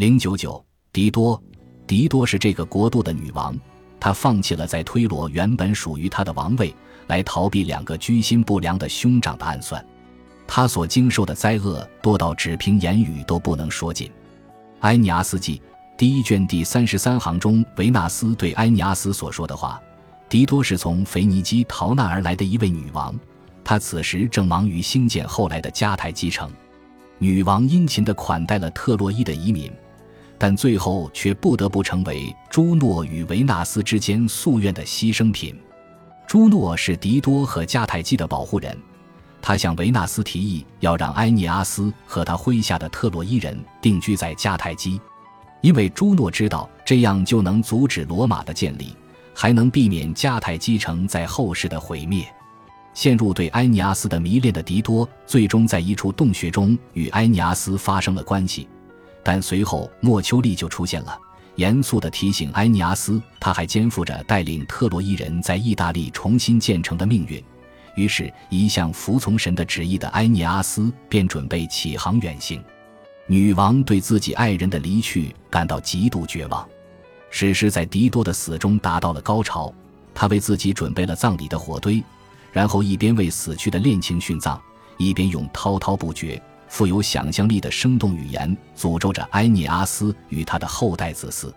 零九九，狄多，狄多是这个国度的女王，她放弃了在推罗原本属于她的王位，来逃避两个居心不良的兄长的暗算。她所经受的灾厄多到只凭言语都不能说尽。《埃尼阿斯记》第一卷第三十三行中，维纳斯对埃尼阿斯所说的话：“狄多是从腓尼基逃难而来的一位女王，她此时正忙于兴建后来的迦太基城。女王殷勤地款待了特洛伊的移民。”但最后却不得不成为朱诺与维纳斯之间夙愿的牺牲品。朱诺是狄多和迦太基的保护人，他向维纳斯提议要让埃涅阿斯和他麾下的特洛伊人定居在迦太基，因为朱诺知道这样就能阻止罗马的建立，还能避免迦太基城在后世的毁灭。陷入对埃尼阿斯的迷恋的狄多，最终在一处洞穴中与埃尼阿斯发生了关系。但随后，莫丘利就出现了，严肃地提醒埃尼阿斯，他还肩负着带领特洛伊人在意大利重新建成的命运。于是，一向服从神的旨意的埃尼阿斯便准备启航远行。女王对自己爱人的离去感到极度绝望。史诗在狄多的死中达到了高潮，他为自己准备了葬礼的火堆，然后一边为死去的恋情殉葬，一边用滔滔不绝。富有想象力的生动语言，诅咒着埃涅阿斯与他的后代子嗣。